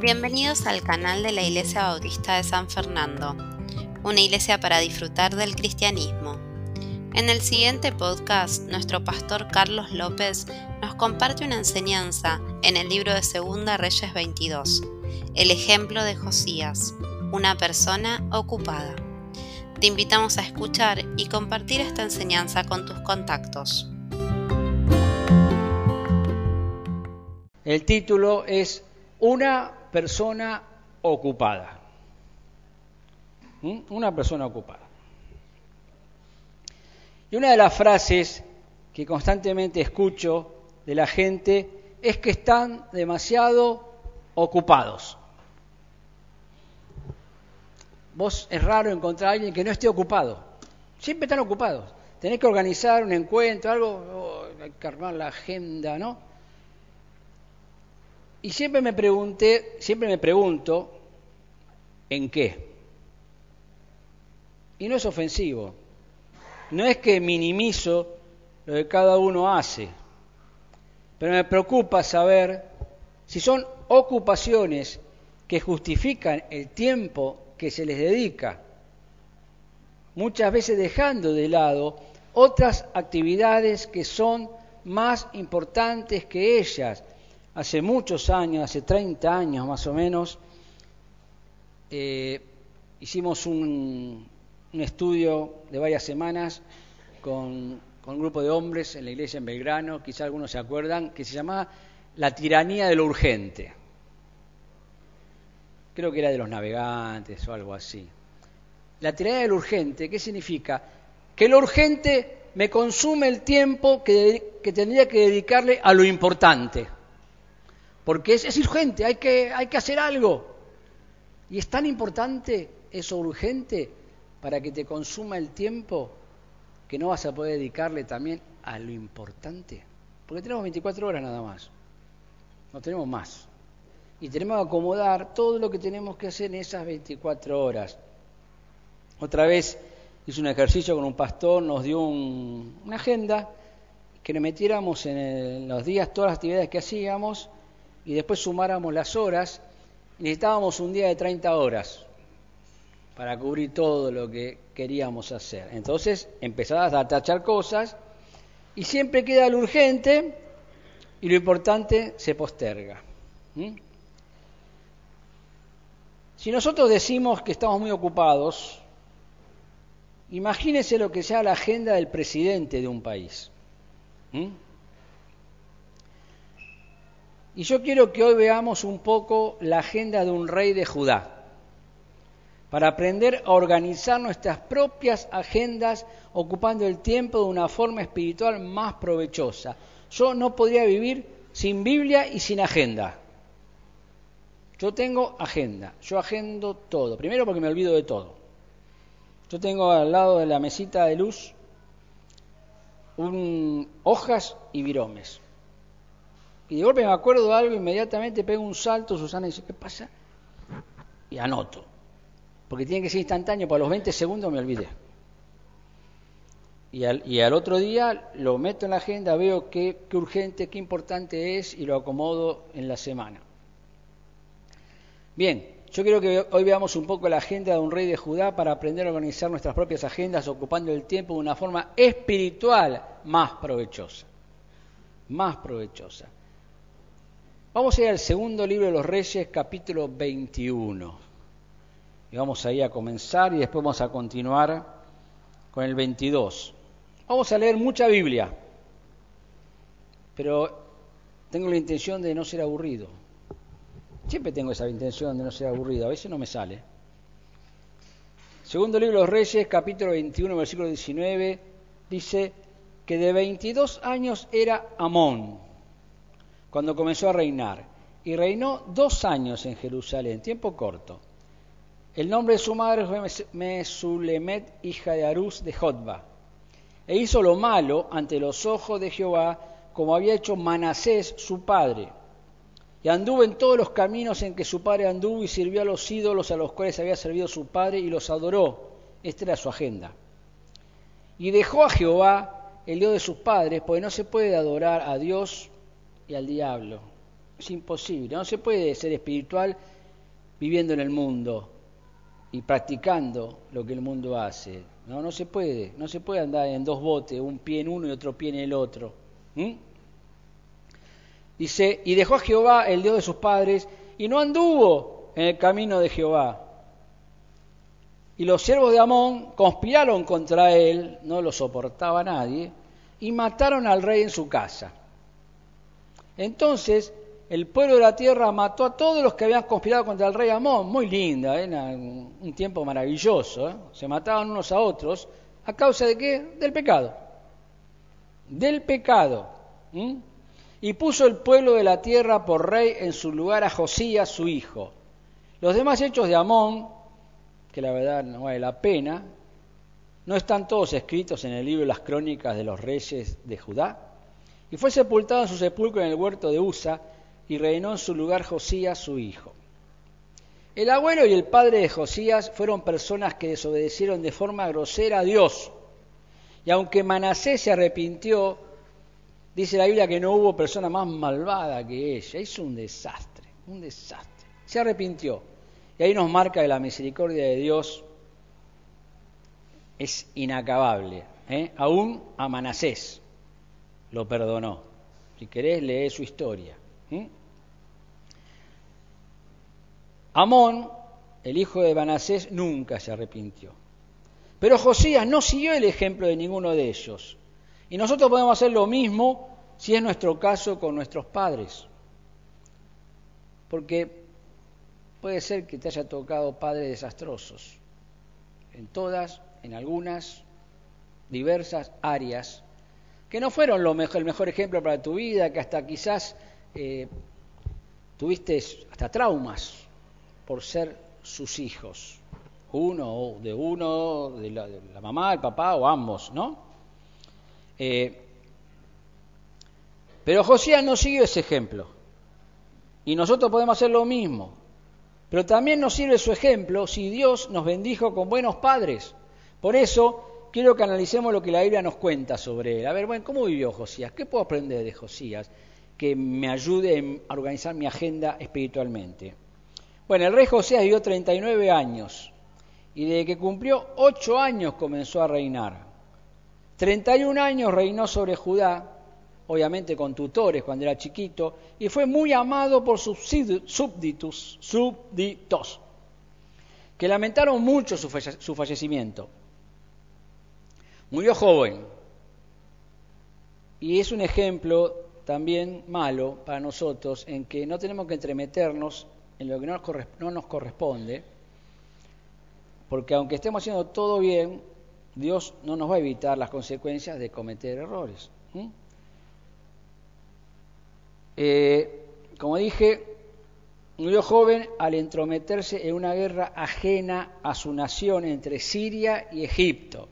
Bienvenidos al canal de la Iglesia Bautista de San Fernando, una iglesia para disfrutar del cristianismo. En el siguiente podcast, nuestro pastor Carlos López nos comparte una enseñanza en el libro de Segunda Reyes 22, el ejemplo de Josías, una persona ocupada. Te invitamos a escuchar y compartir esta enseñanza con tus contactos. El título es Una persona ocupada. ¿Mm? Una persona ocupada. Y una de las frases que constantemente escucho de la gente es que están demasiado ocupados. Vos es raro encontrar a alguien que no esté ocupado. Siempre están ocupados. Tenés que organizar un encuentro, algo, oh, armar la agenda, ¿no? Y siempre me pregunté, siempre me pregunto, ¿en qué? Y no es ofensivo. No es que minimizo lo que cada uno hace, pero me preocupa saber si son ocupaciones que justifican el tiempo que se les dedica, muchas veces dejando de lado otras actividades que son más importantes que ellas, hace muchos años, hace 30 años más o menos, eh, hicimos un, estudio de varias semanas con, un grupo de hombres en la iglesia en Belgrano, quizá algunos se acuerdan, que se llamaba La tiranía de lo urgente. Creo que era de los navegantes o algo así. La tiranía de lo urgente, ¿qué significa? Que lo urgente me consume el tiempo que, que tendría que dedicarle a lo importante porque es, urgente, hay que, hay que hacer algo. Y es tan importante eso urgente para que te consuma el tiempo que no vas a poder dedicarle también a lo importante. Porque tenemos 24 horas nada más, no tenemos más. Y tenemos que acomodar todo lo que tenemos que hacer en esas 24 horas. Otra vez hice un ejercicio con un pastor, nos dio una agenda, que nos metiéramos en los días todas las actividades que hacíamos y después sumáramos las horas, necesitábamos un día de 30 horas para cubrir todo lo que queríamos hacer. Entonces empezabas a tachar cosas y siempre queda lo urgente y lo importante se posterga. Si nosotros decimos que estamos muy ocupados, imagínense lo que sea la agenda del presidente de un país. Y yo quiero que hoy veamos un poco la agenda de un rey de Judá, para aprender a organizar nuestras propias agendas ocupando el tiempo de una forma espiritual más provechosa. Yo no podría vivir sin Biblia y sin agenda. Yo tengo agenda, yo agendo todo. Primero porque me olvido de todo. Yo tengo al lado de la mesita de luz un, hojas y viromes. Y de golpe me acuerdo de algo, inmediatamente pego un salto, Susana dice, ¿qué pasa? Y anoto. Porque tiene que ser instantáneo, para los 20 segundos me olvidé. Y al, y al otro día lo meto en la agenda, veo qué, qué urgente, qué importante es y lo acomodo en la semana. Bien, yo quiero que hoy veamos un poco la agenda de un rey de Judá para aprender a organizar nuestras propias agendas ocupando el tiempo de una forma espiritual más provechosa. Más provechosa. Vamos a ir al segundo libro de los Reyes, capítulo 21. Y vamos ahí a comenzar y después vamos a continuar con el 22. Vamos a leer mucha Biblia, pero tengo la intención de no ser aburrido. Siempre tengo esa intención de no ser aburrido, a veces no me sale. Segundo libro de los Reyes, capítulo 21, versículo 19, dice que de 22 años era Amón cuando comenzó a reinar, y reinó dos años en Jerusalén, tiempo corto. El nombre de su madre fue Mesulemet, hija de Arús de Jotba, e hizo lo malo ante los ojos de Jehová, como había hecho Manasés su padre. Y anduvo en todos los caminos en que su padre anduvo y sirvió a los ídolos a los cuales había servido su padre y los adoró. Esta era su agenda. Y dejó a Jehová, el Dios de sus padres, porque no se puede adorar a Dios y al diablo. Es imposible. No se puede ser espiritual viviendo en el mundo y practicando lo que el mundo hace. No, no se puede. No se puede andar en dos botes, un pie en uno y otro pie en el otro. Dice, y dejó a Jehová, el Dios de sus padres, y no anduvo en el camino de Jehová. Y los siervos de Amón conspiraron contra él, no lo soportaba nadie, y mataron al rey en su casa. Entonces el pueblo de la tierra mató a todos los que habían conspirado contra el rey Amón. Muy linda, era un tiempo maravilloso. ¿eh? Se mataban unos a otros. ¿A causa de qué? Del pecado. Del pecado. Y puso el pueblo de la tierra por rey en su lugar a Josías, su hijo. Los demás hechos de Amón, que la verdad no vale la pena, no están todos escritos en el libro de las crónicas de los reyes de Judá. Y fue sepultado en su sepulcro en el huerto de Usa, y reinó en su lugar Josías, su hijo. El abuelo y el padre de Josías fueron personas que desobedecieron de forma grosera a Dios. Y aunque Manasés se arrepintió, dice la Biblia que no hubo persona más malvada que ella. Hizo un desastre, un desastre. Se arrepintió. Y ahí nos marca que la misericordia de Dios es inacabable. ¿eh? Aún a Manasés lo perdonó. Si querés, lee su historia. Amón, el hijo de Manasés, nunca se arrepintió. Pero Josías no siguió el ejemplo de ninguno de ellos. Y nosotros podemos hacer lo mismo si es nuestro caso con nuestros padres. Porque puede ser que te haya tocado padres desastrosos. En todas, en algunas, diversas áreas, que no fueron lo mejor, el mejor ejemplo para tu vida, que hasta quizás eh, tuviste hasta traumas por ser sus hijos, uno de uno, de la, mamá, el papá o ambos, ¿no? Eh, pero Josías no siguió ese ejemplo. Y nosotros podemos hacer lo mismo. Pero también nos sirve su ejemplo si Dios nos bendijo con buenos padres. Por eso quiero que analicemos lo que la Biblia nos cuenta sobre él. A ver, bueno, ¿cómo vivió Josías? ¿Qué puedo aprender de Josías que me ayude a organizar mi agenda espiritualmente? Bueno, el rey Josías vivió 39 años y desde que cumplió 8 años comenzó a reinar. 31 años reinó sobre Judá, obviamente con tutores cuando era chiquito, y fue muy amado por sus súbditos, que lamentaron mucho su fallecimiento. Murió joven y es un ejemplo también malo para nosotros en que no tenemos que entremeternos en lo que no nos corresponde, porque aunque estemos haciendo todo bien, Dios no nos va a evitar las consecuencias de cometer errores. Eh, como dije, murió joven al entrometerse en una guerra ajena a su nación entre Siria y Egipto,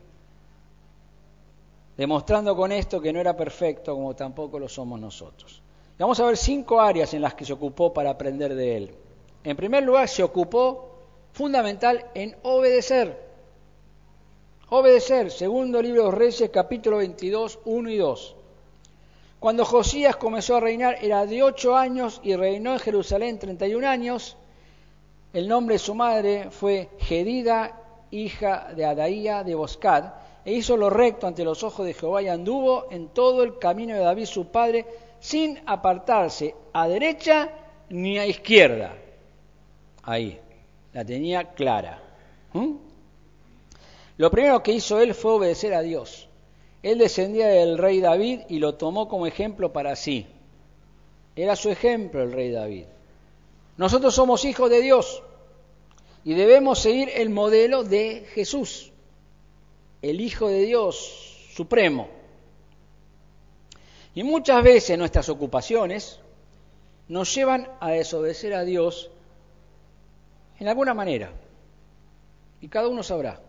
demostrando con esto que no era perfecto como tampoco lo somos nosotros. vamos a ver cinco áreas en las que se ocupó para aprender de él. En primer lugar, se ocupó fundamental en obedecer. Obedecer, segundo libro de Reyes, capítulo 22, 1 y 2. Cuando Josías comenzó a reinar era de ocho años y reinó en Jerusalén 31 años. El nombre de su madre fue Gedida, hija de Adaía de Boscad, e hizo lo recto ante los ojos de Jehová y anduvo en todo el camino de David su padre, sin apartarse a derecha ni a izquierda ahí, la tenía clara. ¿Mm? Lo primero que hizo él fue obedecer a Dios. Él descendía del rey David y lo tomó como ejemplo para sí. Era su ejemplo el rey David. Nosotros somos hijos de Dios y debemos seguir el modelo de Jesús, el Hijo de Dios supremo. Y muchas veces nuestras ocupaciones nos llevan a desobedecer a Dios en alguna manera. Y cada uno sabrá.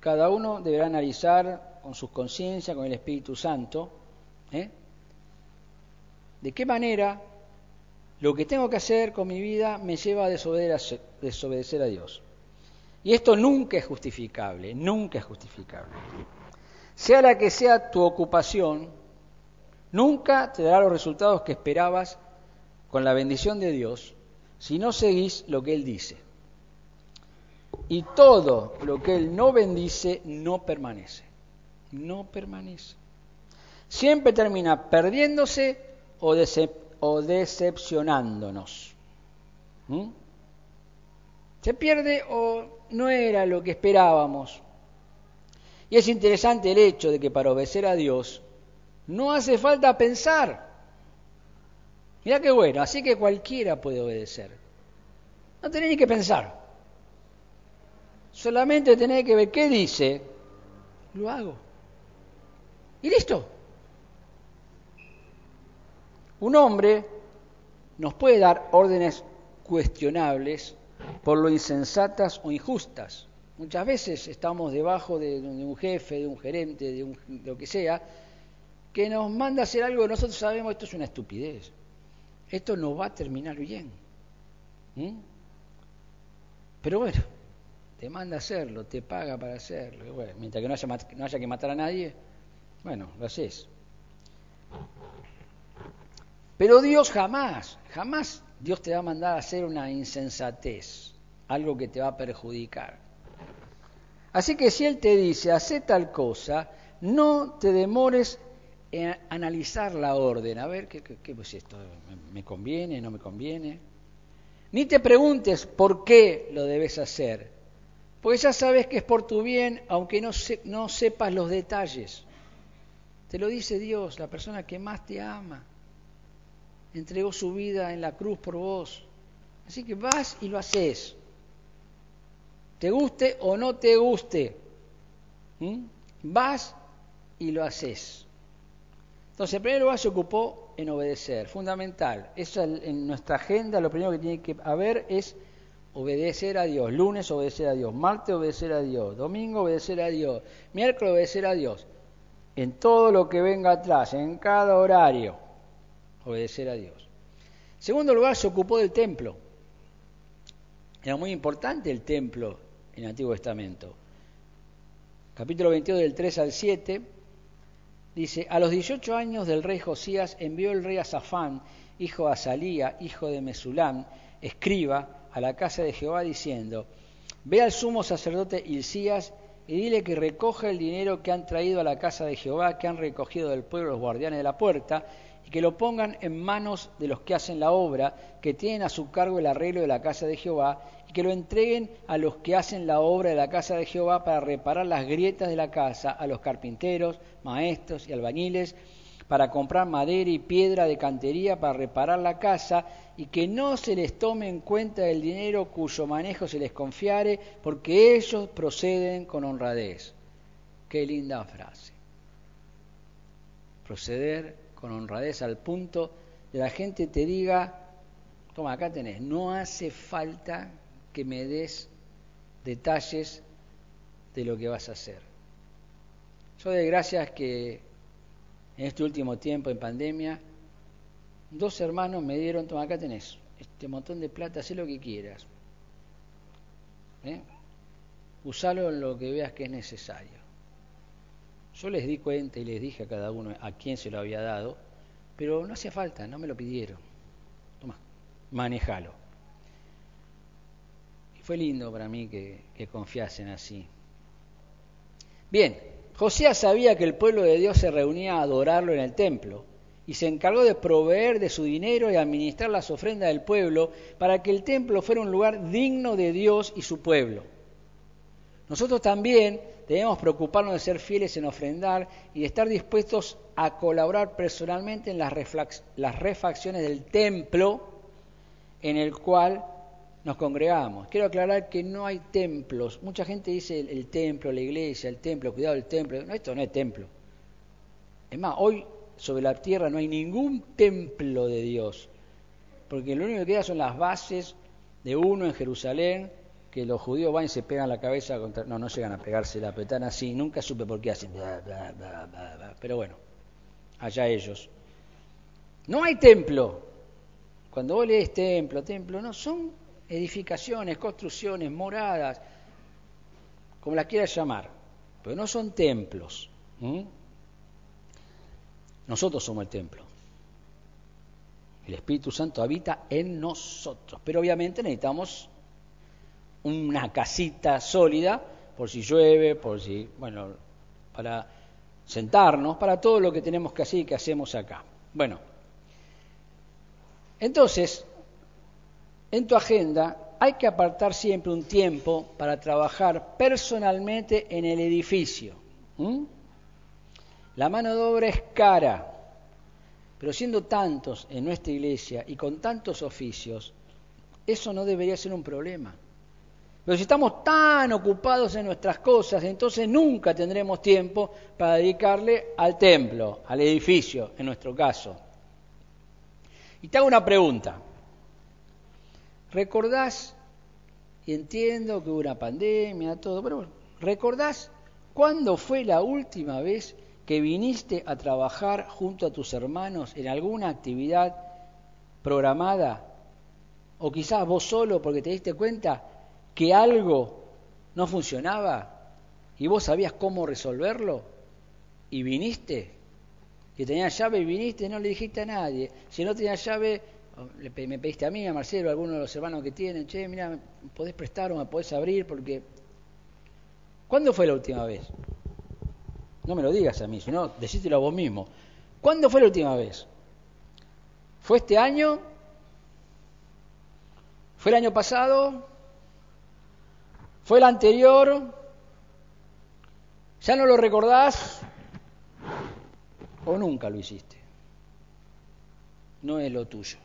Cada uno deberá analizar con su conciencia, con el Espíritu Santo, ¿eh? de qué manera lo que tengo que hacer con mi vida me lleva a desobedecer a Dios. Y esto nunca es justificable, nunca es justificable. Sea la que sea tu ocupación, nunca te dará los resultados que esperabas con la bendición de Dios si no seguís lo que Él dice. Y todo lo que Él no bendice no permanece. No permanece. Siempre termina perdiéndose o, decepcionándonos. ¿Mm? Se pierde o no era lo que esperábamos. Y es interesante el hecho de que para obedecer a Dios no hace falta pensar. Mira qué bueno, así que cualquiera puede obedecer. No tenés ni que pensar. Solamente tenés que ver qué dice, lo hago. Y listo. Un hombre nos puede dar órdenes cuestionables por lo insensatas o injustas. Muchas veces estamos debajo de, un jefe, de un gerente, de, lo que sea, que nos manda a hacer algo nosotros sabemos esto es una estupidez. Esto no va a terminar bien. ¿Mm? Pero bueno, te manda a hacerlo, te paga para hacerlo. mientras que no haya, no haya que matar a nadie, bueno, lo haces. Pero Dios jamás, jamás Dios te va a mandar a hacer una insensatez, algo que te va a perjudicar. Así que si Él te dice, hace tal cosa, no te demores en analizar la orden, a ver, ¿qué, qué, es esto? ¿Me conviene? ¿No me conviene? Ni te preguntes por qué lo debes hacer, porque ya sabes que es por tu bien, aunque no, no sepas los detalles. Te lo dice Dios, la persona que más te ama. Entregó su vida en la cruz por vos. Así que vas y lo haces te guste o no te guste, vas y lo haces. Entonces, en primer lugar se ocupó en obedecer, fundamental. Eso en nuestra agenda lo primero que tiene que haber es obedecer a Dios. Lunes obedecer a Dios, martes obedecer a Dios, domingo obedecer a Dios, miércoles obedecer a Dios. En todo lo que venga atrás, en cada horario, obedecer a Dios. Segundo lugar, se ocupó del templo. Era muy importante el templo en el Antiguo Testamento. Capítulo 22 del 3 al 7 dice, a los 18 años del rey Josías envió el rey Azafán, hijo de Azalía, hijo de Mesulán, escriba, a la casa de Jehová diciendo, ve al sumo sacerdote Hilcías y dile que recoja el dinero que han traído a la casa de Jehová, que han recogido del pueblo los guardianes de la puerta, y que lo pongan en manos de los que hacen la obra, que tienen a su cargo el arreglo de la casa de Jehová, y que lo entreguen a los que hacen la obra de la casa de Jehová para reparar las grietas de la casa, a los carpinteros, maestros y albañiles, para comprar madera y piedra de cantería para reparar la casa, y que no se les tome en cuenta el dinero cuyo manejo se les confiare, porque ellos proceden con honradez. Qué linda frase. Proceder con honradez al punto de la gente te diga, toma, acá tenés, no hace falta que me des detalles de lo que vas a hacer. Yo doy gracias que en este último tiempo en pandemia, dos hermanos me dieron, toma, acá tenés, este montón de plata, haz lo que quieras. ¿Eh? Usalo en lo que veas que es necesario. Yo les di cuenta y les dije a cada uno a quién se lo había dado, pero no hacía falta, no me lo pidieron. Toma, manejalo. Y fue lindo para mí que, que confiasen así. Bien, José sabía que el pueblo de Dios se reunía a adorarlo en el templo y se encargó de proveer de su dinero y administrar las ofrendas del pueblo para que el templo fuera un lugar digno de Dios y su pueblo. Nosotros también debemos preocuparnos de ser fieles en ofrendar y de estar dispuestos a colaborar personalmente en las, refacciones del templo en el cual nos congregamos. Quiero aclarar que no hay templos. Mucha gente dice el, templo, la iglesia, el templo, cuidado del templo. No, esto no es templo. Es más, hoy sobre la tierra no hay ningún templo de Dios, porque lo único que queda son las bases de uno en Jerusalén que los judíos van y se pegan la cabeza contra... No, no llegan a pegarse la petana así, nunca supe por qué hacen... Pero bueno, allá ellos. No hay templo. Cuando vos lees templo, templo, no, son edificaciones, construcciones, moradas, como las quieras llamar, pero no son templos. Nosotros somos el templo. El Espíritu Santo habita en nosotros. Pero obviamente necesitamos una casita sólida por si llueve, por si, bueno, para sentarnos, para todo lo que tenemos que hacer y que hacemos acá. Bueno, entonces, en tu agenda hay que apartar siempre un tiempo para trabajar personalmente en el edificio. La mano de obra es cara, pero siendo tantos en nuestra iglesia y con tantos oficios, eso no debería ser un problema. Pero si estamos tan ocupados en nuestras cosas, entonces nunca tendremos tiempo para dedicarle al templo, al edificio, en nuestro caso. Y te hago una pregunta. ¿Recordás, y entiendo que hubo una pandemia, todo, pero ¿recordás cuándo fue la última vez que viniste a trabajar junto a tus hermanos en alguna actividad programada, o quizás vos solo porque te diste cuenta que algo no funcionaba y vos sabías cómo resolverlo y viniste, que tenías llave y viniste no le dijiste a nadie. Si no tenías llave, me pediste a mí, a Marcelo, a alguno de los hermanos que tienen, che, mira, ¿me podés prestar o me podés abrir? Porque... ¿Cuándo fue la última vez? No me lo digas a mí, sino decítelo a vos mismo. ¿Cuándo fue la última vez? ¿Fue este año? ¿Fue el año pasado? ¿Fue el anterior? ¿Ya no lo recordás? ¿O nunca lo hiciste? No es lo tuyo.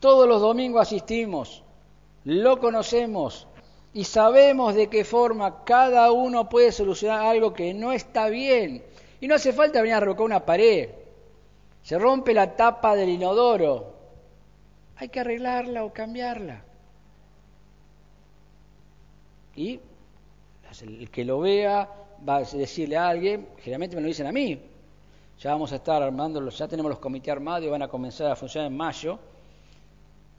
Todos los domingos asistimos, lo conocemos, y sabemos de qué forma cada uno puede solucionar algo que no está bien. Y no hace falta venir a revocar una pared. Se rompe la tapa del inodoro. Hay que arreglarla o cambiarla. Y el que lo vea va a decirle a alguien, generalmente me lo dicen a mí. Ya vamos a estar armando, ya tenemos los comités armados y van a comenzar a funcionar en mayo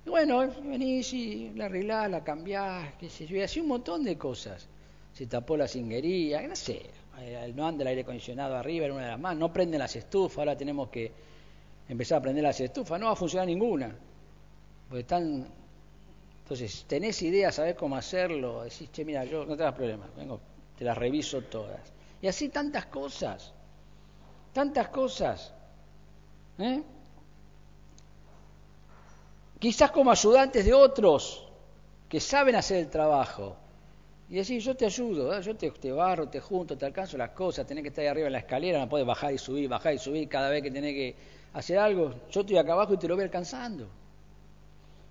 y bueno, venís y la arreglás, la cambiás, qué sé yo, y así un montón de cosas. Se tapó la cinguería, no sé, eh, no anda el aire acondicionado arriba, era una de las más, no prenden las estufas, ahora tenemos que empezar a prender las estufas, no va a funcionar ninguna. Porque están. Entonces, tenés idea, sabés cómo hacerlo, decís, che, mira, yo no te das problema, vengo, te las reviso todas. Y así tantas cosas, tantas cosas. ¿Eh? quizás como ayudantes de otros que saben hacer el trabajo. Y decir, yo te ayudo, ¿eh? yo te, barro, te junto, te alcanzo las cosas, tenés que estar ahí arriba en la escalera, no puedes bajar y subir, bajar y subir cada vez que tenés que hacer algo. Yo estoy acá abajo y te lo voy alcanzando.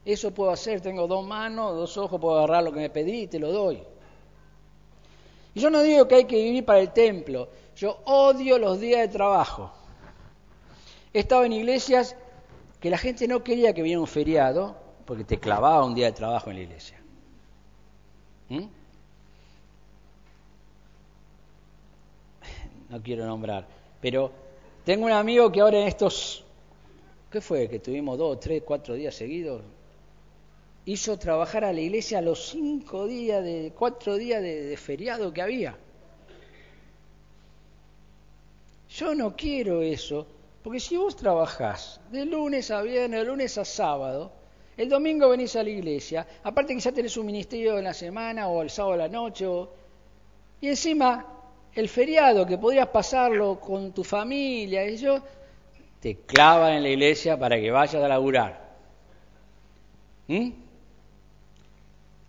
Eso puedo hacer, tengo dos manos, dos ojos, puedo agarrar lo que me pedí y te lo doy. Y yo no digo que hay que vivir para el templo, yo odio los días de trabajo. He estado en iglesias que la gente no quería que viniera un feriado porque te clavaba un día de trabajo en la iglesia. ¿Mm? No quiero nombrar, pero tengo un amigo que ahora en estos, ¿qué fue? Que tuvimos dos, tres, cuatro días seguidos, hizo trabajar a la iglesia los cinco días, de cuatro días de feriado que había. Yo no quiero eso, porque si vos trabajás de lunes a viernes, de lunes a sábado, el domingo venís a la iglesia, aparte que ya tenés un ministerio en la semana o el sábado a la noche, y encima el feriado que podrías pasarlo con tu familia yo, te clavan en la iglesia para que vayas a laburar. ¿Mm?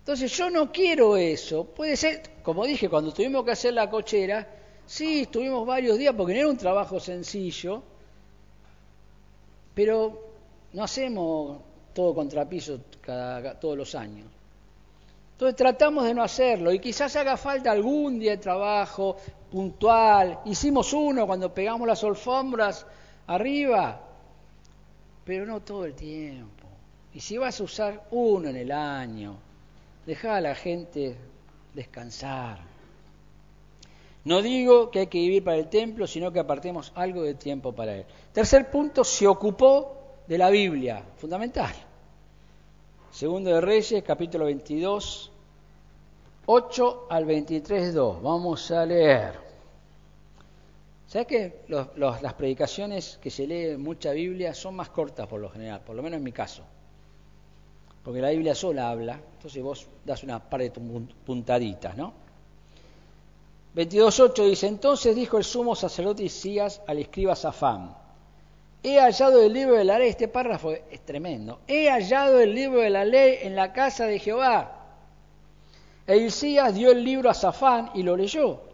Entonces yo no quiero eso. Puede ser, como dije, cuando tuvimos que hacer la cochera, sí, estuvimos varios días porque no era un trabajo sencillo, pero no hacemos todo contrapiso cada, todos los años. Entonces tratamos de no hacerlo y quizás haga falta algún día de trabajo puntual. Hicimos uno cuando pegamos las alfombras arriba, pero no todo el tiempo. Y si vas a usar uno en el año, deja a la gente descansar. No digo que hay que vivir para el templo, sino que apartemos algo de tiempo para él. Tercer punto, se ocupó de la Biblia, fundamental. Segundo de Reyes, capítulo 22, 8 al 23, 2. Vamos a leer. ¿Sabes que las predicaciones que se lee mucha Biblia son más cortas por lo general, por lo menos en mi caso? Porque la Biblia sola habla, entonces vos das una par de puntaditas, ¿no? 22.8 dice, entonces dijo el sumo sacerdote Isías al escriba Safán, he hallado el libro de la ley, este párrafo es tremendo, he hallado el libro de la ley en la casa de Jehová. E Isías dio el libro a Safán y lo leyó.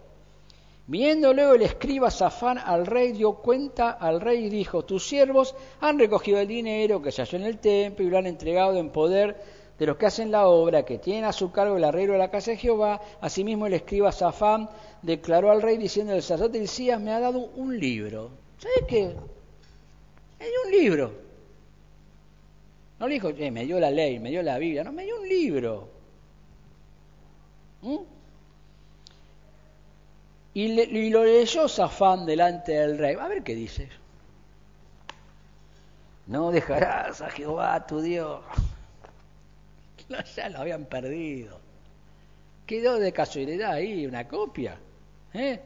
Viendo luego el escriba Safán al rey, dio cuenta al rey y dijo, tus siervos han recogido el dinero que se halló en el templo y lo han entregado en poder de los que hacen la obra, que tienen a su cargo el arreglo de la casa de Jehová. Asimismo el escriba Safán declaró al rey diciendo, el sacerdote Isías me ha dado un libro. ¿Sabes qué? Me dio un libro. No le dijo, me dio la ley, me dio la Biblia, no, me dio un libro. ¿Mm? Y, lo leyó Safán delante del rey. A ver qué dice. No dejarás a Jehová tu Dios. ya lo habían perdido. Quedó de casualidad ahí una copia. ¿eh?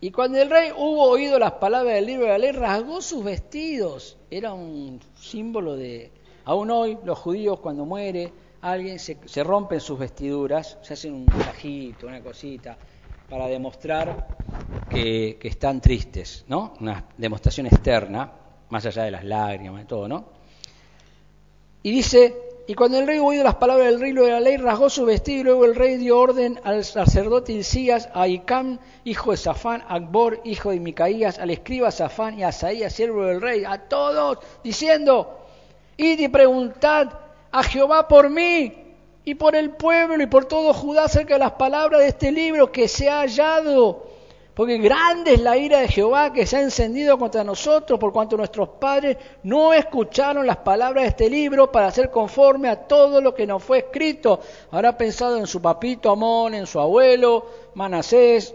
Y cuando el rey hubo oído las palabras del libro de la ley, rasgó sus vestidos. Era un símbolo de... Aún hoy los judíos cuando muere alguien se, rompen sus vestiduras, se hacen un trajito, una cosita, para demostrar que, están tristes, ¿no? Una demostración externa, más allá de las lágrimas y todo, ¿no? Y dice, y cuando el rey oído las palabras del rey de la ley, rasgó su vestido y luego el rey dio orden al sacerdote Isías, a Icam, hijo de Safán, a Akbor, hijo de Micaías, al escriba Safán y a Asaías, siervo del rey, a todos, diciendo, id y preguntad a Jehová por mí y por el pueblo y por todo Judá acerca de las palabras de este libro que se ha hallado. Porque grande es la ira de Jehová que se ha encendido contra nosotros, por cuanto nuestros padres no escucharon las palabras de este libro para hacer conforme a todo lo que nos fue escrito. Habrá pensado en su papito Amón, en su abuelo Manasés.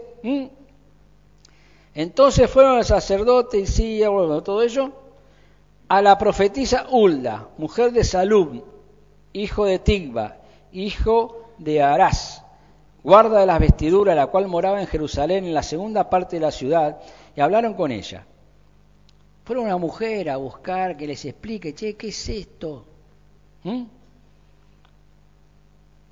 Entonces fueron el sacerdote y sí, bueno, todo ello, a la profetisa Hulda, mujer de Salum, hijo de Tigba, hijo de Arás, guarda de las vestiduras, la cual moraba en Jerusalén, en la segunda parte de la ciudad, y hablaron con ella. Fueron una mujer a buscar que les explique, che, ¿qué es esto? ¿Mm?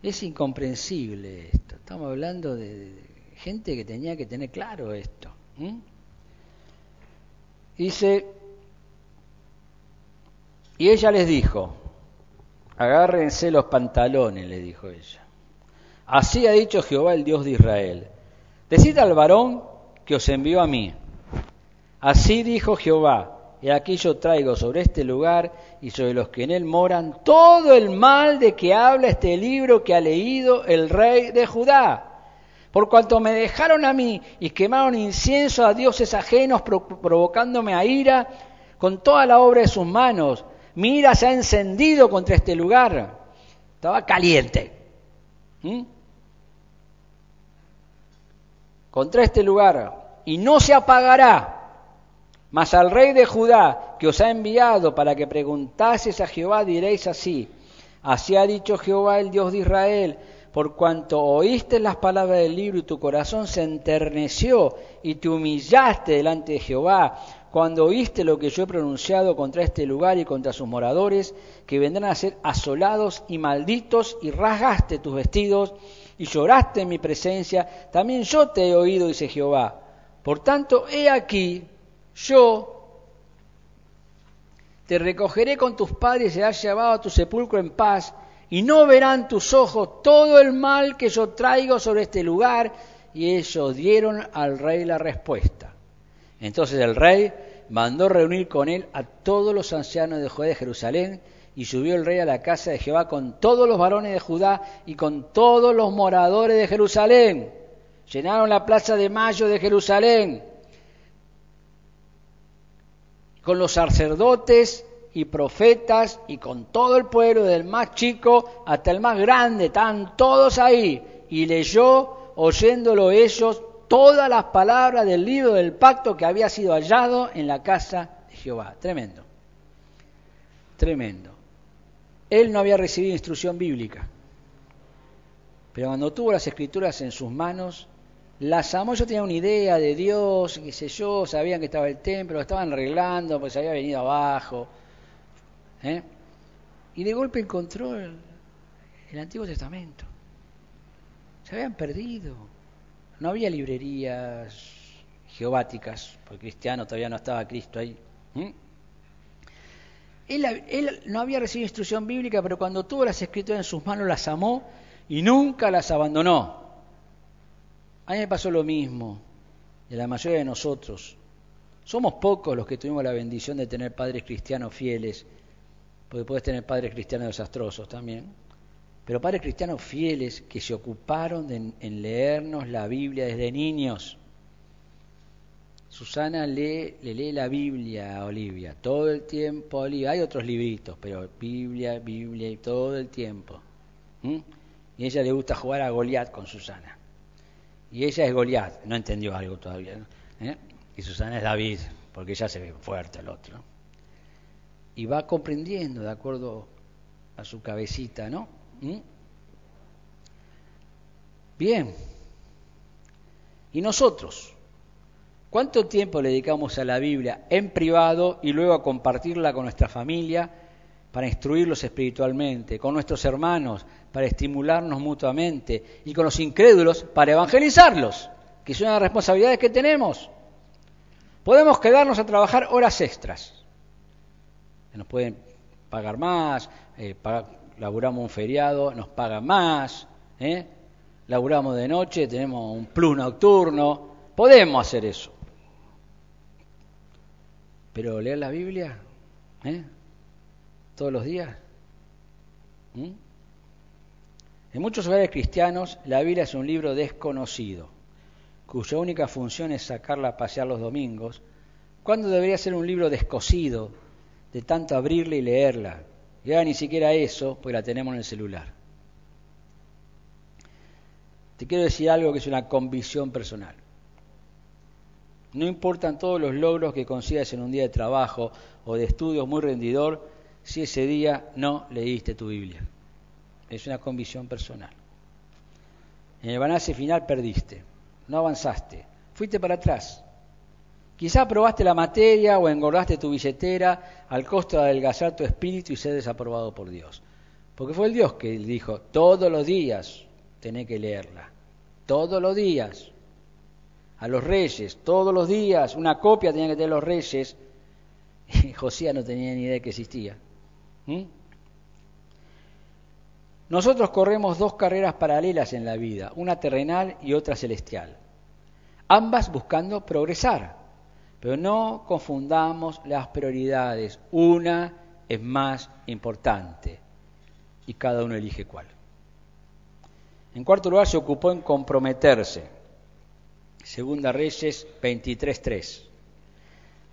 Es incomprensible esto. Estamos hablando de, gente que tenía que tener claro esto. ¿Mm? Dice, y ella les dijo, Agárrense los pantalones, le dijo ella. Así ha dicho Jehová el Dios de Israel. Decid al varón que os envió a mí. Así dijo Jehová, y aquí yo traigo sobre este lugar y sobre los que en él moran todo el mal de que habla este libro que ha leído el rey de Judá. Por cuanto me dejaron a mí y quemaron incienso a dioses ajenos, provocándome a ira con toda la obra de sus manos, Mira, se ha encendido contra este lugar. Estaba caliente. ¿Mm? Contra este lugar. Y no se apagará. Mas al rey de Judá, que os ha enviado para que preguntases a Jehová, diréis así. Así ha dicho Jehová, el Dios de Israel, por cuanto oíste las palabras del libro y tu corazón se enterneció y te humillaste delante de Jehová, cuando oíste lo que yo he pronunciado contra este lugar y contra sus moradores, que vendrán a ser asolados y malditos, y rasgaste tus vestidos y lloraste en mi presencia, también yo te he oído, dice Jehová. Por tanto, he aquí, yo te recogeré con tus padres y has llevado a tu sepulcro en paz, y no verán tus ojos todo el mal que yo traigo sobre este lugar. Y ellos dieron al rey la respuesta. Entonces el rey mandó reunir con él a todos los ancianos de Judá de Jerusalén, y subió el rey a la casa de Jehová con todos los varones de Judá y con todos los moradores de Jerusalén. Llenaron la plaza de Mayo de Jerusalén con los sacerdotes y profetas y con todo el pueblo, del más chico hasta el más grande, estaban todos ahí. Y leyó, oyéndolo ellos, todas las palabras del libro del pacto que había sido hallado en la casa de Jehová. Tremendo. Tremendo. Él no había recibido instrucción bíblica, pero cuando tuvo las escrituras en sus manos, las amó, yo tenía una idea de Dios, qué sé yo, sabían que estaba el templo, lo estaban arreglando, pues había venido abajo. ¿eh? Y de golpe encontró el, el Antiguo Testamento. Se habían perdido. No había librerías geobáticas, porque cristiano todavía no estaba Cristo ahí. Él, él, no había recibido instrucción bíblica, pero cuando tuvo las escrituras en sus manos las amó y nunca las abandonó. A mí me pasó lo mismo, de la mayoría de nosotros. Somos pocos los que tuvimos la bendición de tener padres cristianos fieles, porque puedes tener padres cristianos desastrosos también, pero padres cristianos fieles que se ocuparon en leernos la Biblia desde niños. Susana lee, le lee la Biblia a Olivia, todo el tiempo Olivia. Hay otros libritos, pero Biblia, Biblia y todo el tiempo. Y a ella le gusta jugar a Goliat con Susana. Y ella es Goliat, no entendió algo todavía. ¿Eh? Y Susana es David, porque ella se ve fuerte el otro. Y va comprendiendo de acuerdo a su cabecita, ¿no? Bien. ¿Y nosotros? ¿Cuánto tiempo le dedicamos a la Biblia en privado y luego a compartirla con nuestra familia para instruirlos espiritualmente, con nuestros hermanos para estimularnos mutuamente y con los incrédulos para evangelizarlos, que son las responsabilidades que tenemos? Podemos quedarnos a trabajar horas extras. Nos pueden pagar más, eh, laburamos un feriado, nos pagan más, ¿eh? laburamos de noche, tenemos un plus nocturno, podemos hacer eso. Pero leer la Biblia, ¿eh? Todos los días. En muchos hogares cristianos, la Biblia es un libro desconocido, cuya única función es sacarla a pasear los domingos, cuando debería ser un libro descosido, de tanto abrirla y leerla. Y ahora ni siquiera eso, pues la tenemos en el celular. Te quiero decir algo que es una convicción personal. No importan todos los logros que consigas en un día de trabajo o de estudios muy rendidor si ese día no leíste tu Biblia. Es una convicción personal. En el balance final perdiste, no avanzaste, fuiste para atrás. Quizá probaste la materia o engordaste tu billetera al costo de adelgazar tu espíritu y ser desaprobado por Dios. Porque fue el Dios que dijo, todos los días tenés que leerla, todos los días a los reyes todos los días, una copia tenían que tener los reyes, y Josías no tenía ni idea de que existía. ¿Mm? Nosotros corremos dos carreras paralelas en la vida, una terrenal y otra celestial, ambas buscando progresar, pero no confundamos las prioridades, una es más importante y cada uno elige cuál. En cuarto lugar, se ocupó en comprometerse Segunda Reyes 23.3.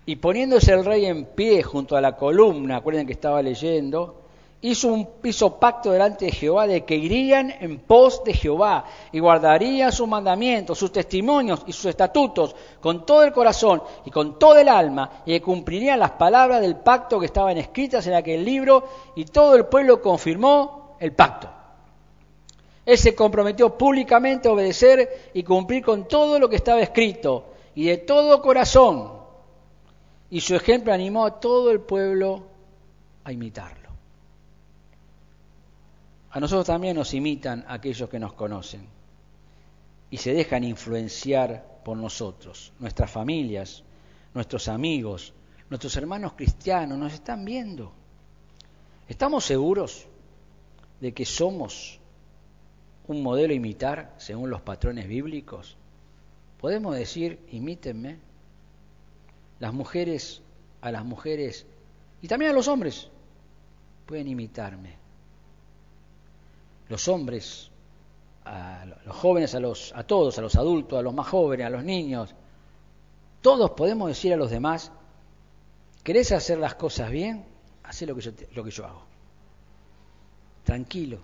Y poniéndose el rey en pie junto a la columna, acuerden que estaba leyendo, hizo un hizo pacto delante de Jehová de que irían en pos de Jehová y guardarían sus mandamientos, sus testimonios y sus estatutos con todo el corazón y con todo el alma y que cumplirían las palabras del pacto que estaban escritas en aquel libro y todo el pueblo confirmó el pacto. Él se comprometió públicamente a obedecer y cumplir con todo lo que estaba escrito y de todo corazón. Y su ejemplo animó a todo el pueblo a imitarlo. A nosotros también nos imitan aquellos que nos conocen y se dejan influenciar por nosotros, nuestras familias, nuestros amigos, nuestros hermanos cristianos, nos están viendo. ¿Estamos seguros de que somos un modelo imitar según los patrones bíblicos? Podemos decir, imítenme. Las mujeres a las mujeres y también a los hombres pueden imitarme. Los hombres, a los jóvenes, a, los, a todos, a los adultos, a los más jóvenes, a los niños, todos podemos decir a los demás, ¿querés hacer las cosas bien? Hacé lo que yo, lo que yo hago. Tranquilo,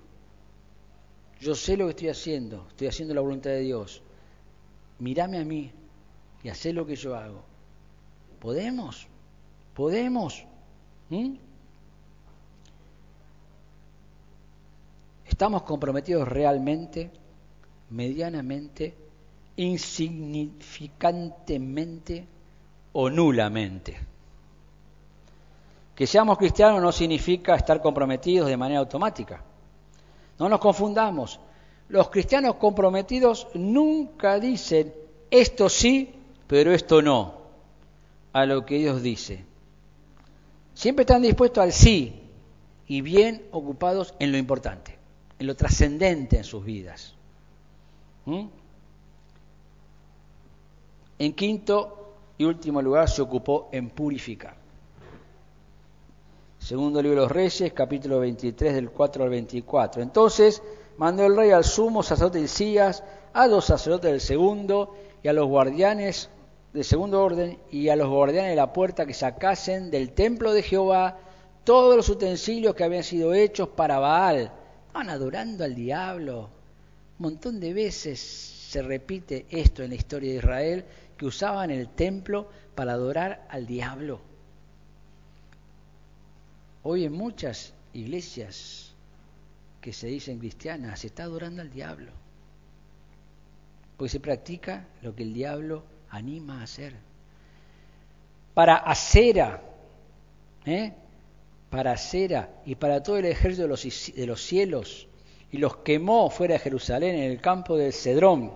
yo sé lo que estoy haciendo, estoy haciendo la voluntad de Dios. Mírame a mí y haz lo que yo hago. ¿Podemos? ¿Podemos? ¿Mm? ¿Estamos comprometidos realmente, medianamente, insignificantemente o nulamente. Que seamos cristianos no significa estar comprometidos de manera automática. No nos confundamos. Los cristianos comprometidos nunca dicen esto sí, pero esto no, a lo que Dios dice. Siempre están dispuestos al sí y bien ocupados en lo importante, en lo trascendente en sus vidas. ¿Mm? En quinto y último lugar se ocupó en purificar. Segundo libro de los Reyes, capítulo 23, del 4 al 24. Entonces mandó el rey al sumo sacerdote Isías, a los sacerdotes del segundo y a los guardianes del segundo orden y a los guardianes de la puerta que sacasen del templo de Jehová todos los utensilios que habían sido hechos para Baal. Estaban adorando al diablo. Un montón de veces se repite esto en la historia de Israel, que usaban el templo para adorar al diablo. Hoy en muchas iglesias que se dicen cristianas se está adorando al diablo, porque se practica lo que el diablo anima a hacer. Para acera, ¿eh? Para acera y para todo el ejército de los, de los cielos, y los quemó fuera de Jerusalén en el campo del Cedrón.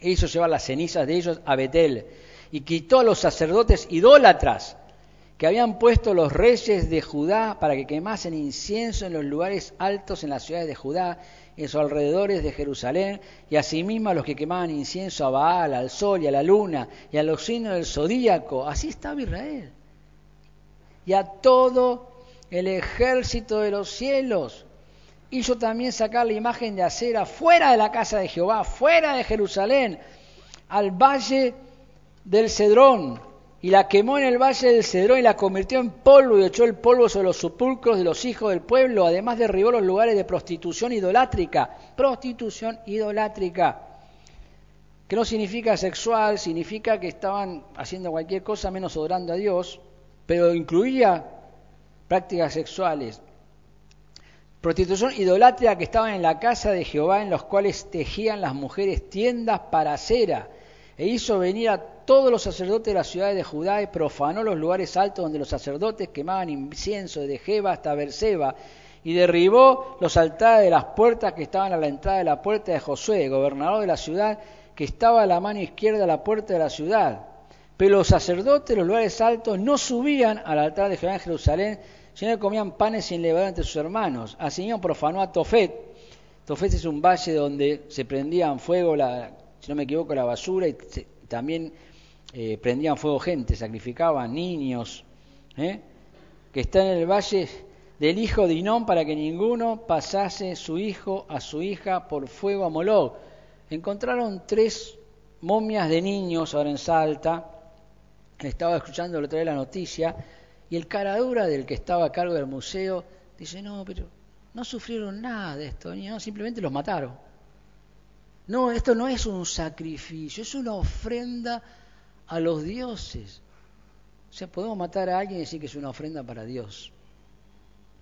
E hizo llevar las cenizas de ellos a Betel y quitó a los sacerdotes idólatras que habían puesto los reyes de Judá para que quemasen incienso en los lugares altos en las ciudades de Judá, en sus alrededores de Jerusalén, y asimismo a los que quemaban incienso a Baal, al sol y a la luna, y a los signos del zodíaco. Así estaba Israel. Y a todo el ejército de los cielos. Hizo también sacar la imagen de acera fuera de la casa de Jehová, fuera de Jerusalén, al valle del Cedrón, y la quemó en el valle del Cedrón y la convirtió en polvo y echó el polvo sobre los sepulcros de los hijos del pueblo, además derribó los lugares de prostitución idolátrica, prostitución idolátrica, que no significa sexual, significa que estaban haciendo cualquier cosa menos adorando a Dios, pero incluía prácticas sexuales, Prostitución idolátrica que estaban en la casa de Jehová, en los cuales tejían las mujeres tiendas para cera. E hizo venir a todos los sacerdotes de las ciudades de Judá y profanó los lugares altos donde los sacerdotes quemaban incienso de Jeba hasta Berseba. Y derribó los altares de las puertas que estaban a la entrada de la puerta de Josué, gobernador de la ciudad, que estaba a la mano izquierda de la puerta de la ciudad. Pero los sacerdotes de los lugares altos no subían al altar de Jehová en Jerusalén, sino que comían panes sin levadura entre sus hermanos. Asimismo profanó a Tofet. Tofet es un valle donde se prendían fuego, la, si no me equivoco, la basura y también eh, prendían fuego gente, sacrificaban niños, ¿eh? que está en el valle del hijo de Inón para que ninguno pasase su hijo a su hija por fuego a Moloch. Encontraron tres momias de niños ahora en Salta. Estaba escuchando otra vez la noticia y el caradura del que estaba a cargo del museo dice, no, pero no sufrieron nada de esto, no, simplemente los mataron. No, esto no es un sacrificio, es una ofrenda a los dioses. O sea, podemos matar a alguien y decir que es una ofrenda para Dios.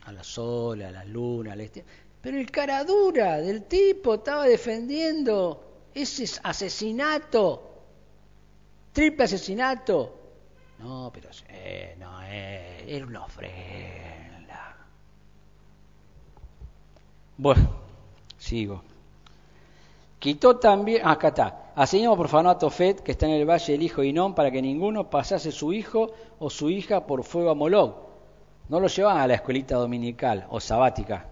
A la sol, a la luna, al este. Pero el caradura del tipo estaba defendiendo ese asesinato, triple asesinato, no, pero no, eh, era una ofrenda. Bueno, sigo. Quitó también, ah, acá está, asimismo profanó a Tofet, que está en el valle del hijo de Inón, para que ninguno pasase su hijo o su hija por fuego a Moloch. No lo llevaban a la escuelita dominical o sabática.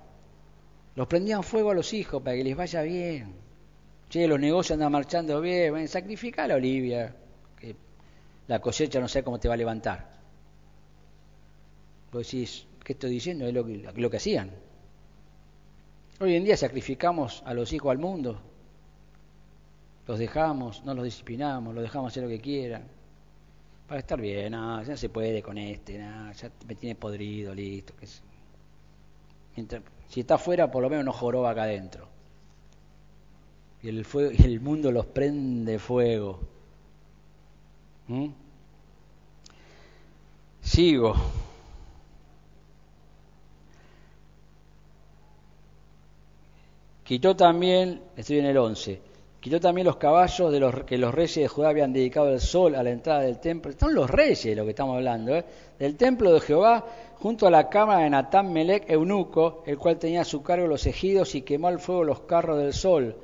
Los prendían fuego a los hijos para que les vaya bien. Che, los negocios andan marchando bien, ven, sacrificar a Olivia la cosecha no sé cómo te va a levantar. Vos decís, ¿qué estoy diciendo? Es lo que, lo que hacían. Hoy en día sacrificamos a los hijos al mundo, los dejamos, no los disciplinamos, los dejamos hacer lo que quieran, para estar bien, no, ya se puede con este, no, ya me tiene podrido, listo. Que Mientras, si está afuera, por lo menos no joroba acá adentro. Y el, fuego, y el mundo los prende fuego. ¿Mm? Sigo. Quitó también, estoy en el 11, Quitó también los caballos de los que los reyes de Judá habían dedicado al sol a la entrada del templo. Están los reyes lo que estamos hablando, ¿eh? del templo de Jehová, junto a la cámara de Natán Melech, eunuco, el cual tenía a su cargo los ejidos y quemó al fuego los carros del sol.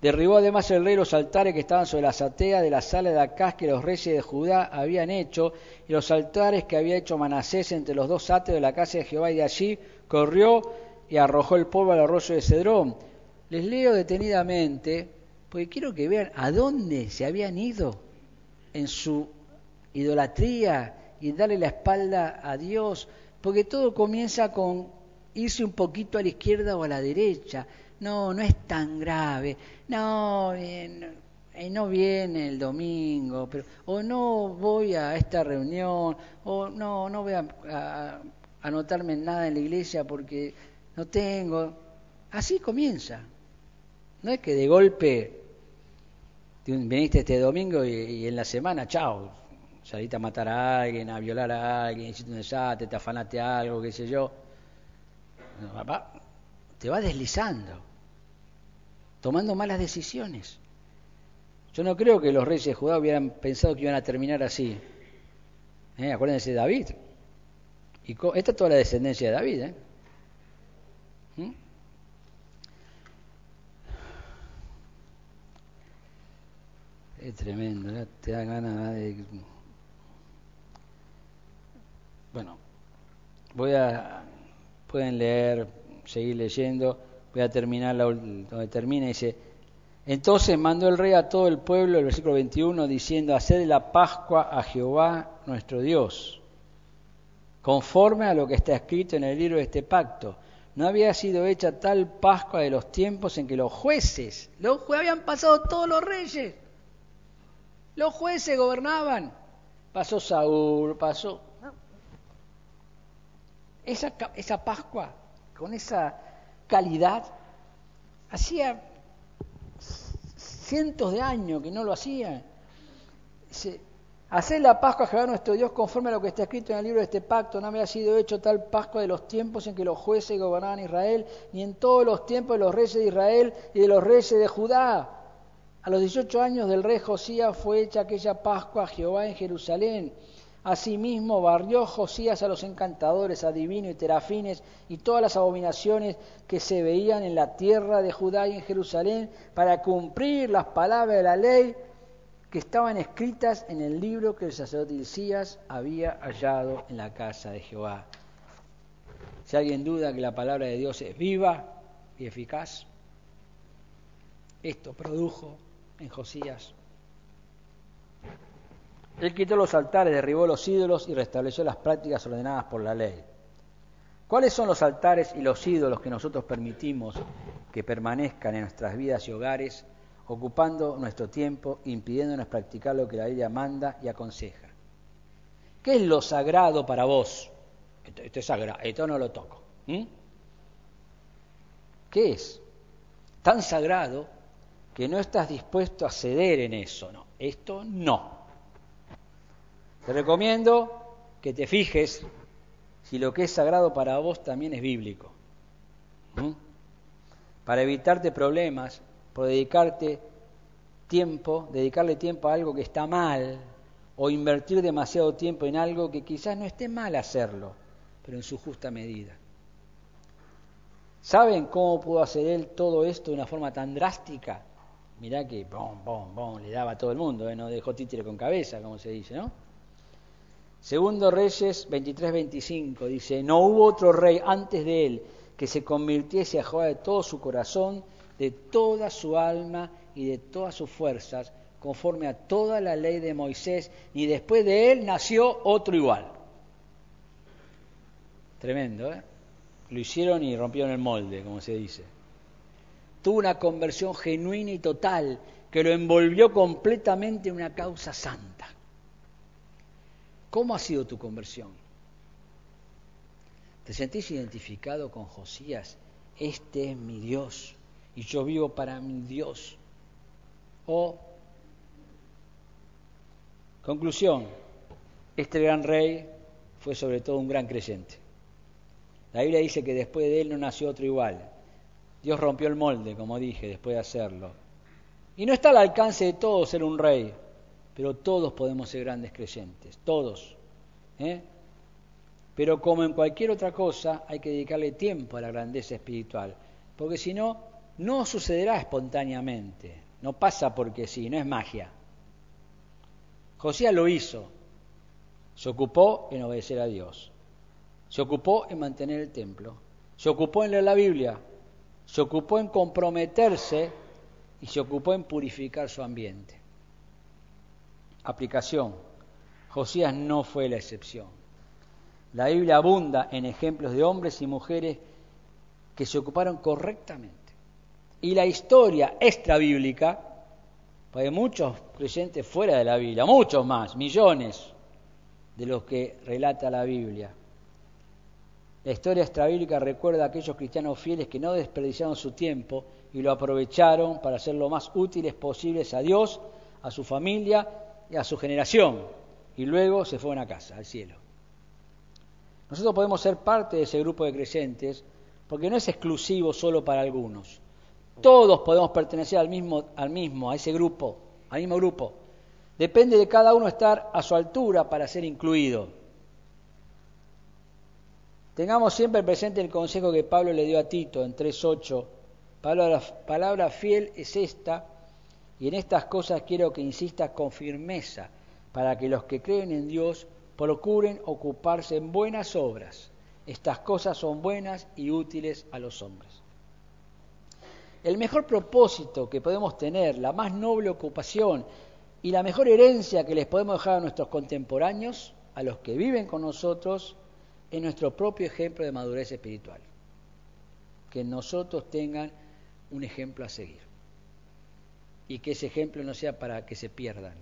Derribó además el rey los altares que estaban sobre la azotea de la sala de Acaz que los reyes de Judá habían hecho, y los altares que había hecho Manasés entre los dos ateos de la casa de Jehová, y de allí corrió y arrojó el polvo al arroyo de Cedrón. Les leo detenidamente porque quiero que vean a dónde se habían ido en su idolatría y darle la espalda a Dios, porque todo comienza con irse un poquito a la izquierda o a la derecha. No, no es tan grave. No, eh, no viene el domingo, pero, o no voy a esta reunión, o no, no voy a, anotarme en nada en la iglesia porque no tengo. Así comienza. No es que de golpe viniste este domingo y, en la semana, chao, saliste a matar a alguien, a violar a alguien, hiciste un desastre, te afanaste algo, qué sé yo. papá, te va deslizando, tomando malas decisiones. Yo no creo que los reyes de Judá hubieran pensado que iban a terminar así. ¿Eh? Acuérdense de David. Y esta es toda la descendencia de David. ¿eh? ¿Mm? Es tremendo, te da ganas de... Bueno, voy a... Pueden leer, seguir leyendo. Voy a terminar donde termina. Dice, entonces mandó el rey a todo el pueblo, el versículo 21, diciendo, haced la Pascua a Jehová nuestro Dios, conforme a lo que está escrito en el libro de este pacto. No había sido hecha tal Pascua de los tiempos en que los jueces, los jueces habían pasado todos los reyes, los jueces gobernaban. Pasó Saúl, pasó... Esa, esa Pascua, con esa calidad, hacía cientos de años que no lo hacían. Hacer la Pascua a Jehová nuestro Dios conforme a lo que está escrito en el libro de este pacto. No había sido hecho tal Pascua de los tiempos en que los jueces gobernaban Israel, ni en todos los tiempos de los reyes de Israel y de los reyes de Judá. A los 18 años del rey Josías fue hecha aquella Pascua a Jehová en Jerusalén. Asimismo barrió Josías a los encantadores, adivinos y terafines y todas las abominaciones que se veían en la tierra de Judá y en Jerusalén para cumplir las palabras de la ley que estaban escritas en el libro que el sacerdote Isías había hallado en la casa de Jehová. Si alguien duda que la palabra de Dios es viva y eficaz, esto produjo en Josías. Él quitó los altares, derribó los ídolos y restableció las prácticas ordenadas por la ley. ¿Cuáles son los altares y los ídolos que nosotros permitimos que permanezcan en nuestras vidas y hogares, ocupando nuestro tiempo, impidiéndonos practicar lo que la Biblia manda y aconseja? ¿Qué es lo sagrado para vos? Esto, es sagrado, esto no lo toco. ¿Qué es? Tan sagrado que no estás dispuesto a ceder en eso, no, esto no. Te recomiendo que te fijes si lo que es sagrado para vos también es bíblico. Para evitarte problemas, por dedicarte tiempo, dedicarle tiempo a algo que está mal, o invertir demasiado tiempo en algo que quizás no esté mal hacerlo, pero en su justa medida. ¿Saben cómo pudo hacer él todo esto de una forma tan drástica? mirá que bom, bom, bom, le daba a todo el mundo, ¿eh? no dejó títere con cabeza, como se dice, ¿no? Segundo Reyes 23-25 dice, no hubo otro rey antes de él que se convirtiese a Jehová de todo su corazón, de toda su alma y de todas sus fuerzas, conforme a toda la ley de Moisés, ni después de él nació otro igual. Tremendo, ¿eh? Lo hicieron y rompieron el molde, como se dice tuvo una conversión genuina y total que lo envolvió completamente en una causa santa. ¿Cómo ha sido tu conversión? ¿Te sentís identificado con Josías? Este es mi Dios y yo vivo para mi Dios. O, conclusión, este gran rey fue sobre todo un gran creyente. La Biblia dice que después de él no nació otro igual. Dios rompió el molde, como dije, después de hacerlo. Y no está al alcance de todos ser un rey, pero todos podemos ser grandes creyentes, todos. ¿eh? Pero como en cualquier otra cosa, hay que dedicarle tiempo a la grandeza espiritual, porque si no, no sucederá espontáneamente, no pasa porque sí, no es magia. Josías lo hizo, se ocupó en obedecer a Dios, se ocupó en mantener el templo, se ocupó en leer la Biblia, se ocupó en comprometerse y se ocupó en purificar su ambiente. Aplicación. Josías no fue la excepción. La Biblia abunda en ejemplos de hombres y mujeres que se ocuparon correctamente. Y la historia extrabíblica, pues hay muchos creyentes fuera de la Biblia, muchos más, millones de los que relata la Biblia. La historia extrabíblica recuerda a aquellos cristianos fieles que no desperdiciaron su tiempo y lo aprovecharon para ser lo más útiles posibles a Dios, a su familia y a su generación. Y luego se fueron a casa, al cielo. Nosotros podemos ser parte de ese grupo de creyentes porque no es exclusivo solo para algunos. Todos podemos pertenecer al mismo, al mismo, a ese grupo, al mismo grupo. Depende de cada uno estar a su altura para ser incluido. Tengamos siempre presente el consejo que Pablo le dio a Tito en 3.8 Palabra, palabra fiel es esta, y en estas cosas quiero que insistas con firmeza, para que los que creen en Dios procuren ocuparse en buenas obras. Estas cosas son buenas y útiles a los hombres. El mejor propósito que podemos tener, la más noble ocupación y la mejor herencia que les podemos dejar a nuestros contemporáneos, a los que viven con nosotros, es nuestro propio ejemplo de madurez espiritual. Que nosotros tengan un ejemplo a seguir. Y que ese ejemplo no sea para que se pierdan,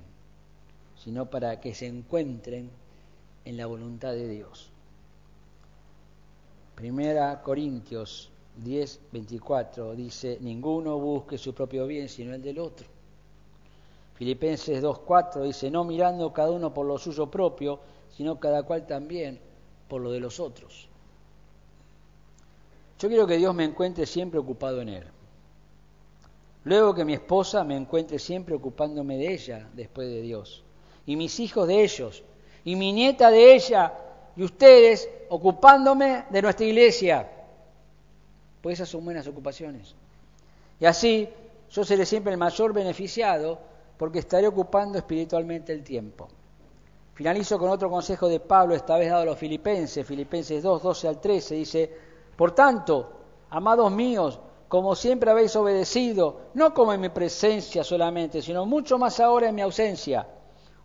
sino para que se encuentren en la voluntad de Dios. Primera Corintios 10, 24 dice, ninguno busque su propio bien sino el del otro. Filipenses 2.4 dice, no mirando cada uno por lo suyo propio, sino cada cual también por lo de los otros. Yo quiero que Dios me encuentre siempre ocupado en Él. Luego que mi esposa me encuentre siempre ocupándome de ella después de Dios. Y mis hijos de ellos. Y mi nieta de ella. Y ustedes ocupándome de nuestra iglesia. Pues esas son buenas ocupaciones. Y así yo seré siempre el mayor beneficiado porque estaré ocupando espiritualmente el tiempo. Finalizo con otro consejo de Pablo, esta vez dado a los filipenses, Filipenses 2, 12 al 13, dice, por tanto, amados míos, como siempre habéis obedecido, no como en mi presencia solamente, sino mucho más ahora en mi ausencia.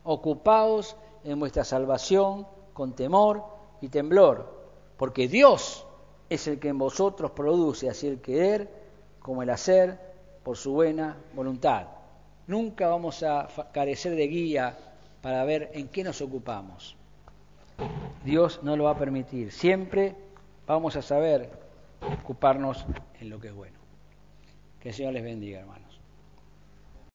Ocupaos en vuestra salvación con temor y temblor, porque Dios es el que en vosotros produce así el querer como el hacer por su buena voluntad. Nunca vamos a carecer de guía para ver en qué nos ocupamos. Dios no lo va a permitir. Siempre vamos a saber ocuparnos en lo que es bueno. Que el Señor les bendiga, hermanos.